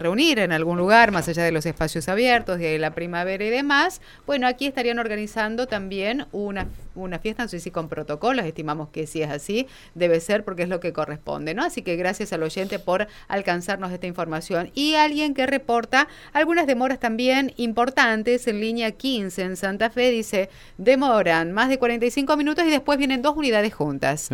reunir en algún lugar, más allá de los espacios abiertos, de la primavera y demás, bueno, aquí estarían organizando también una, una fiesta, no sé si con protocolos, estimamos que si es así, debe ser porque es lo que corresponde, ¿no? Así que gracias al oyente por alcanzarnos esta información. Y alguien que reporta algunas demoras también importantes en línea 15 en Santa Fe, dice, demoran más de 45 minutos y después vienen dos unidades juntas.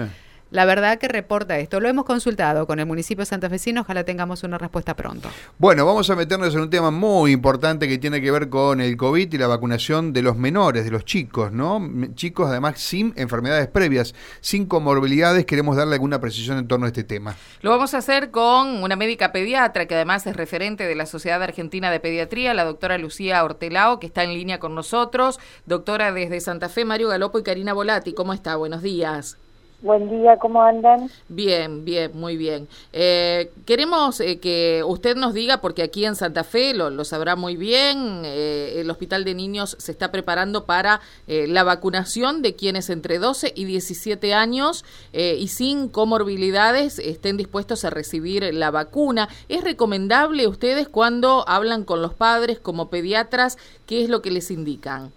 La verdad que reporta esto. Lo hemos consultado con el municipio santafesino, ojalá tengamos una respuesta pronto. Bueno, vamos a meternos en un tema muy importante que tiene que ver con el COVID y la vacunación de los menores, de los chicos, ¿no? Chicos además sin enfermedades previas, sin comorbilidades. Queremos darle alguna precisión en torno a este tema. Lo vamos a hacer con una médica pediatra que además es referente de la Sociedad Argentina de Pediatría, la doctora Lucía Hortelao, que está en línea con nosotros. Doctora desde Santa Fe, Mario Galopo y Karina Volati. ¿Cómo está? Buenos días. Buen día, ¿cómo andan? Bien, bien, muy bien. Eh, queremos eh, que usted nos diga, porque aquí en Santa Fe lo, sabrá muy bien, eh, el Hospital de Niños se está preparando para la vacunación de quienes entre 12 y 17 años y sin comorbilidades estén dispuestos a recibir la vacuna. ¿Es recomendable ustedes cuando hablan con los padres como pediatras, qué es lo que les indican?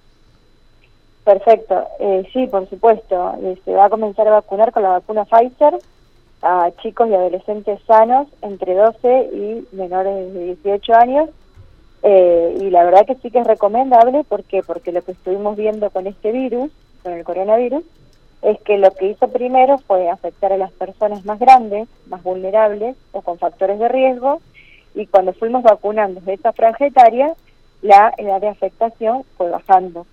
Perfecto, eh, sí, por supuesto. Se va a comenzar a vacunar con la vacuna Pfizer a chicos y adolescentes sanos entre 12 y menores de 18 años. Eh, y la verdad que sí que es recomendable, ¿por qué? Porque lo que estuvimos viendo con este virus, con el coronavirus, es que lo que hizo primero fue afectar a las personas más grandes, más vulnerables o con factores de riesgo, y cuando fuimos vacunando de esa franja etaria, la edad de afectación fue bajando.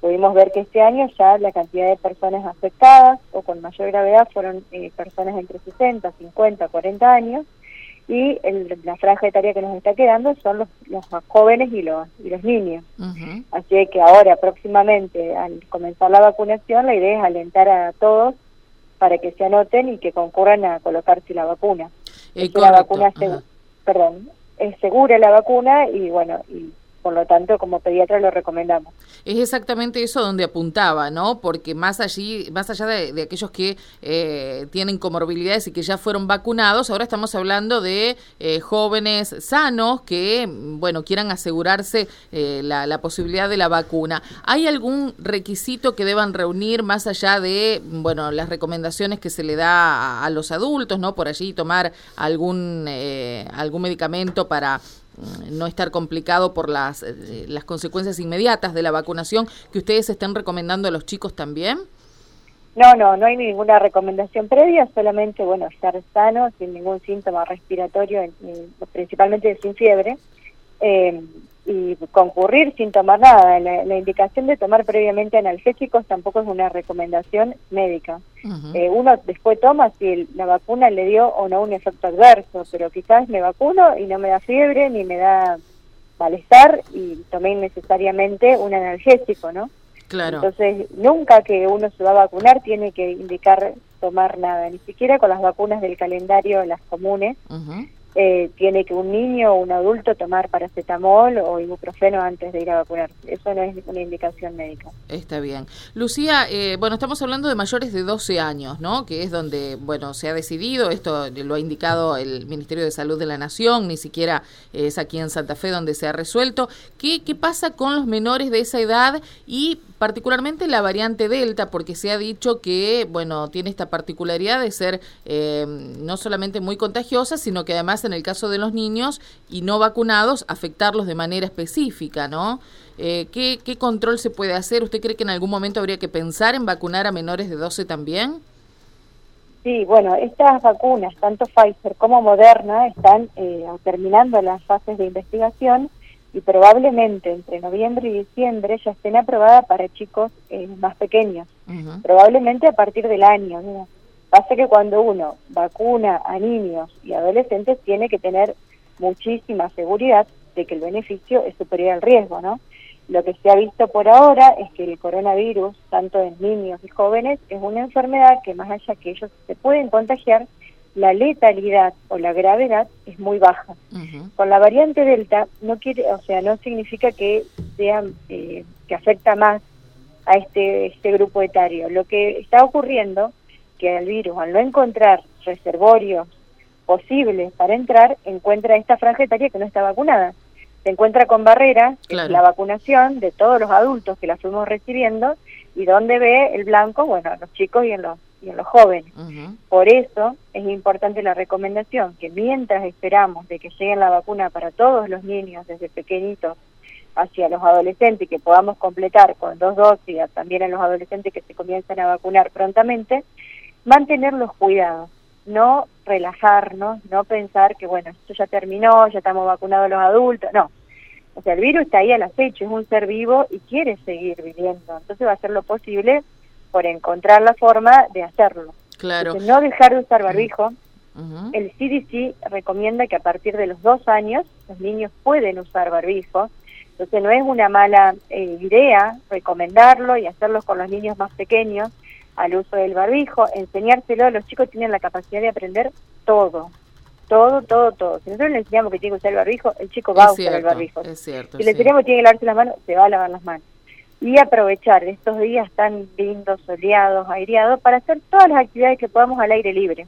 Pudimos ver que este año ya la cantidad de personas afectadas o con mayor gravedad fueron eh, personas entre 60, 50, 40 años y el, la franja etaria que nos está quedando son los, los más jóvenes y los, y los niños. Así que ahora próximamente al comenzar la vacunación la idea es alentar a todos para que se anoten y que concurran a colocarse la vacuna. Eh, la vacuna perdón, es segura la vacuna y bueno, y por lo tanto como pediatra lo recomendamos. Es exactamente eso donde apuntaba, ¿no? Porque más allí, más allá de, aquellos que eh, tienen comorbilidades y que ya fueron vacunados, ahora estamos hablando de eh, jóvenes sanos que, bueno, quieran asegurarse eh, la, posibilidad de la vacuna. ¿Hay algún requisito que deban reunir más allá de, bueno, las recomendaciones que se le da a, a los adultos, ¿no? Por allí tomar algún algún medicamento para no estar complicado por las, eh, las consecuencias inmediatas de la vacunación que ustedes estén recomendando a los chicos también? No, no, no hay ninguna recomendación previa, solamente, bueno, estar sano, sin ningún síntoma respiratorio, principalmente sin fiebre. Eh, y concurrir sin tomar nada. La, indicación de tomar previamente analgésicos tampoco es una recomendación médica. Eh, uno después toma si la vacuna le dio o no un efecto adverso, pero quizás me vacuno y no me da fiebre ni me da malestar y tomé innecesariamente un analgésico, ¿no? Claro. Entonces, nunca que uno se va a vacunar tiene que indicar tomar nada, ni siquiera con las vacunas del calendario, las comunes. Eh, tiene que un niño o un adulto tomar paracetamol o ibuprofeno antes de ir a vacunar. Eso no es una indicación médica. Está bien. Lucía, eh, bueno, estamos hablando de mayores de 12 años, ¿no? Que es donde, bueno, se ha decidido, esto lo ha indicado el Ministerio de Salud de la Nación, ni siquiera es aquí en Santa Fe donde se ha resuelto. ¿Qué, qué pasa con los menores de esa edad y particularmente la variante Delta, porque se ha dicho que, bueno, tiene esta particularidad de ser eh, no solamente muy contagiosa, sino que además en el caso de los niños y no vacunados, afectarlos de manera específica, ¿no? Eh, ¿qué, ¿Qué control se puede hacer? ¿Usted cree que en algún momento habría que pensar en vacunar a menores de 12 también? Sí, bueno, estas vacunas, tanto Pfizer como Moderna, están eh, terminando las fases de investigación y probablemente entre noviembre y diciembre ya estén aprobadas para chicos eh, más pequeños, probablemente a partir del año. ¿no? Pasa que cuando uno vacuna a niños y adolescentes tiene que tener muchísima seguridad de que el beneficio es superior al riesgo, ¿no? Lo que se ha visto por ahora es que el coronavirus, tanto en niños y jóvenes, es una enfermedad que más allá que ellos se pueden contagiar, la letalidad o la gravedad es muy baja. Con la variante Delta no quiere, o sea, no significa que sea eh, que afecta más a este este grupo etario. Lo que está ocurriendo que el virus al no encontrar reservorios posible para entrar, encuentra esta franja etaria que no está vacunada. Se encuentra con barreras, la vacunación de todos los adultos que la fuimos recibiendo, y donde ve el blanco, bueno, los chicos y en los, y en los jóvenes. Por eso es importante la recomendación que mientras esperamos de que llegue la vacuna para todos los niños, desde pequeñitos hacia los adolescentes, y que podamos completar con dos dosis también a los adolescentes que se comienzan a vacunar prontamente, mantener los cuidados no relajarnos, no pensar que, bueno, esto ya terminó, ya estamos vacunados los adultos, no. O sea, el virus está ahí al acecho, es un ser vivo y quiere seguir viviendo. Entonces va a hacer lo posible por encontrar la forma de hacerlo. Claro. no dejar de usar barbijo. El CDC recomienda que a partir de los dos años los niños pueden usar barbijo. Entonces no es una mala eh, idea recomendarlo y hacerlo con los niños más pequeños al uso del barbijo, enseñárselo, los chicos tienen la capacidad de aprender todo, todo, todo, todo. Si nosotros le enseñamos que tiene que usar el barbijo, el chico va a usar el barbijo. si le enseñamos que tiene que lavarse las manos, se va a lavar las manos. Y aprovechar estos días tan lindos, soleados, aireados, para hacer todas las actividades que podamos al aire libre.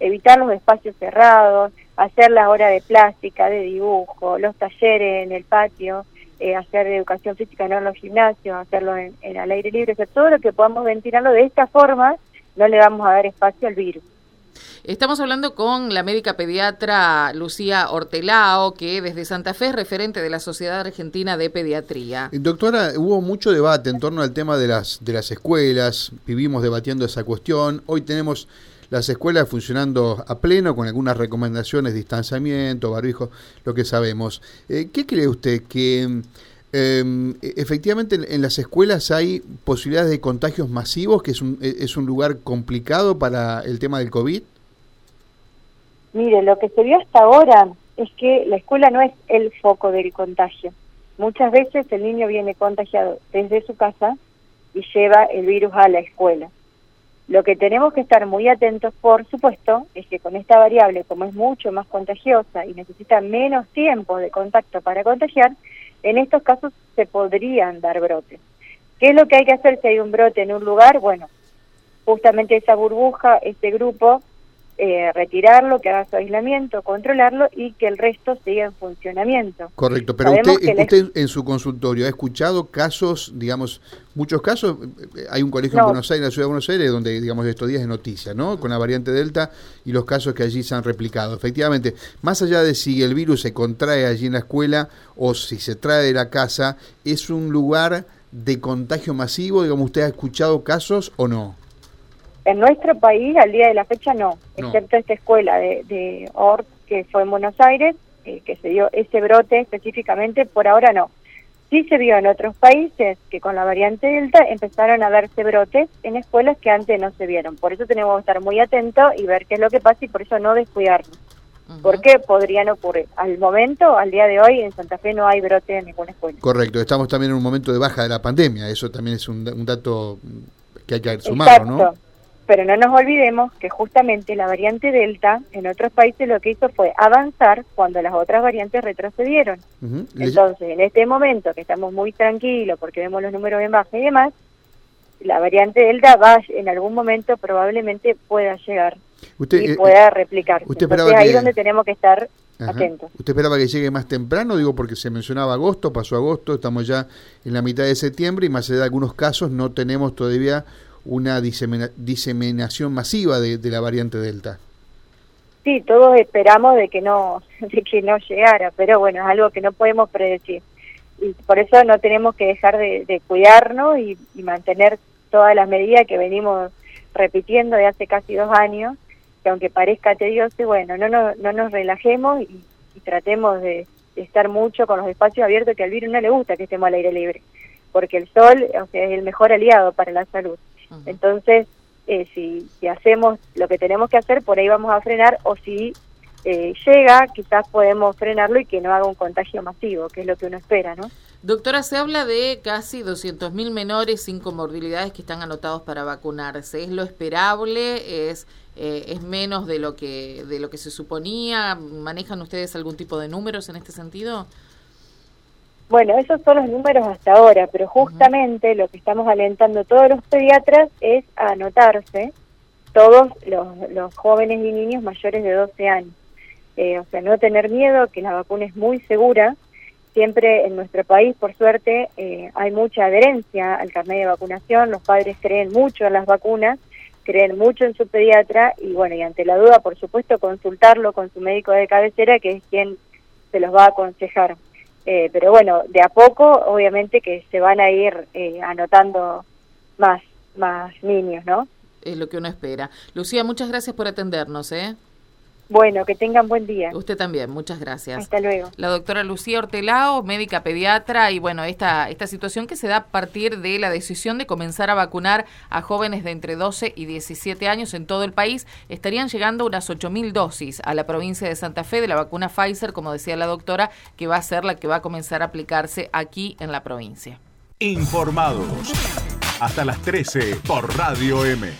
Evitar los espacios cerrados, hacer las horas de plástica, de dibujo, los talleres en el patio, eh, hacer educación física no en los gimnasios, hacerlo en, al aire libre, hacer todo lo que podamos ventilarlo de esta forma, no le vamos a dar espacio al virus. Estamos hablando con la médica pediatra Lucía Hortelao, que desde Santa Fe es referente de la Sociedad Argentina de Pediatría. Eh, doctora, hubo mucho debate en torno al tema de las, de las escuelas, vivimos debatiendo esa cuestión, hoy tenemos las escuelas funcionando a pleno con algunas recomendaciones, distanciamiento, barbijo, lo que sabemos. Eh, ¿Qué cree usted que em, efectivamente en, las escuelas hay posibilidades de contagios masivos, que es un, e, es un lugar complicado para el tema del COVID? Mire, lo que se vio hasta ahora es que la escuela no es el foco del contagio. Muchas veces el niño viene contagiado desde su casa y lleva el virus a la escuela. Lo que tenemos que estar muy atentos, por supuesto, es que con esta variable, como es mucho más contagiosa y necesita menos tiempo de contacto para contagiar, en estos casos se podrían dar brotes. ¿Qué es lo que hay que hacer si hay un brote en un lugar? Bueno, justamente esa burbuja, este grupo, eh, retirarlo, que haga su aislamiento, controlarlo y que el resto siga en funcionamiento. Correcto, pero usted, usted en su consultorio ha escuchado casos, digamos, muchos casos, eh, hay un colegio en Buenos Aires, en la ciudad de Buenos Aires, donde, digamos, estos días es noticia, ¿no? Con la variante Delta y los casos que allí se han replicado. Efectivamente, más allá de si el virus se contrae allí en la escuela o si se trae de la casa, ¿es un lugar de contagio masivo? Digamos, ¿usted ha escuchado casos o no? En nuestro país, al día de la fecha, no, excepto esta escuela de, de ORT que fue en Buenos Aires, eh, que se dio ese brote específicamente, por ahora no. Sí se vio en otros países que con la variante Delta empezaron a verse brotes en escuelas que antes no se vieron. Por eso tenemos que estar muy atentos y ver qué es lo que pasa y por eso no descuidarnos. Porque podrían ocurrir. Al momento, al día de hoy, en Santa Fe no hay brote en ninguna escuela. Correcto, estamos también en un momento de baja de la pandemia. Eso también es un, un dato que hay que sumar, ¿no? Pero no nos olvidemos que justamente la variante Delta en otros países lo que hizo fue avanzar cuando las otras variantes retrocedieron. Entonces, en este momento que estamos muy tranquilos porque vemos los números en baja y demás, la variante Delta va en algún momento probablemente pueda llegar y eh, pueda replicar. Usted Entonces, ahí es donde tenemos que estar atentos. ¿Usted esperaba que llegue más temprano? Digo, porque se mencionaba agosto, pasó agosto, estamos ya en la mitad de septiembre y más allá de algunos casos no tenemos todavía una diseminación masiva de, la variante Delta. Sí, todos esperamos de que no de que no llegara, pero bueno, es algo que no podemos predecir. Y por eso no tenemos que dejar de, cuidarnos y, mantener todas las medidas que venimos repitiendo de hace casi dos años, que aunque parezca tedioso, bueno, no, no, no nos relajemos y, tratemos de, estar mucho con los espacios abiertos, que al virus no le gusta que estemos al aire libre, porque el sol o sea, es el mejor aliado para la salud. Entonces, eh, si, si hacemos lo que tenemos que hacer, por ahí vamos a frenar, o si eh, llega, quizás podemos frenarlo y que no haga un contagio masivo, que es lo que uno espera, ¿no? Doctora, se habla de casi 200.000 menores sin comorbilidades que están anotados para vacunarse. ¿Es lo esperable? ¿Es, eh, ¿Es menos de lo, que, de lo que se suponía? ¿Manejan ustedes algún tipo de números en este sentido? Bueno, esos son los números hasta ahora, pero justamente lo que estamos alentando todos los pediatras es a anotarse todos los, jóvenes y niños mayores de 12 años. Eh, o sea, no tener miedo, que la vacuna es muy segura. Siempre en nuestro país, por suerte, eh, hay mucha adherencia al carnet de vacunación, los padres creen mucho en las vacunas, creen mucho en su pediatra y bueno, y ante la duda, por supuesto, consultarlo con su médico de cabecera, que es quien se los va a aconsejar. Eh, pero bueno, de a poco, obviamente que se van a ir anotando más, más niños, ¿no? es lo que uno espera. Lucía, muchas gracias por atendernos. ¿eh? Bueno, que tengan buen día. Usted también, muchas gracias. Hasta luego. La doctora Lucía Hortelao, médica pediatra, y bueno, esta, esta situación que se da a partir de la decisión de comenzar a vacunar a jóvenes de entre 12 y 17 años en todo el país. Estarían llegando unas 8.000 dosis a la provincia de Santa Fe de la vacuna Pfizer, como decía la doctora, que va a ser la que va a comenzar a aplicarse aquí en la provincia. Informados. Hasta las 13 por Radio M.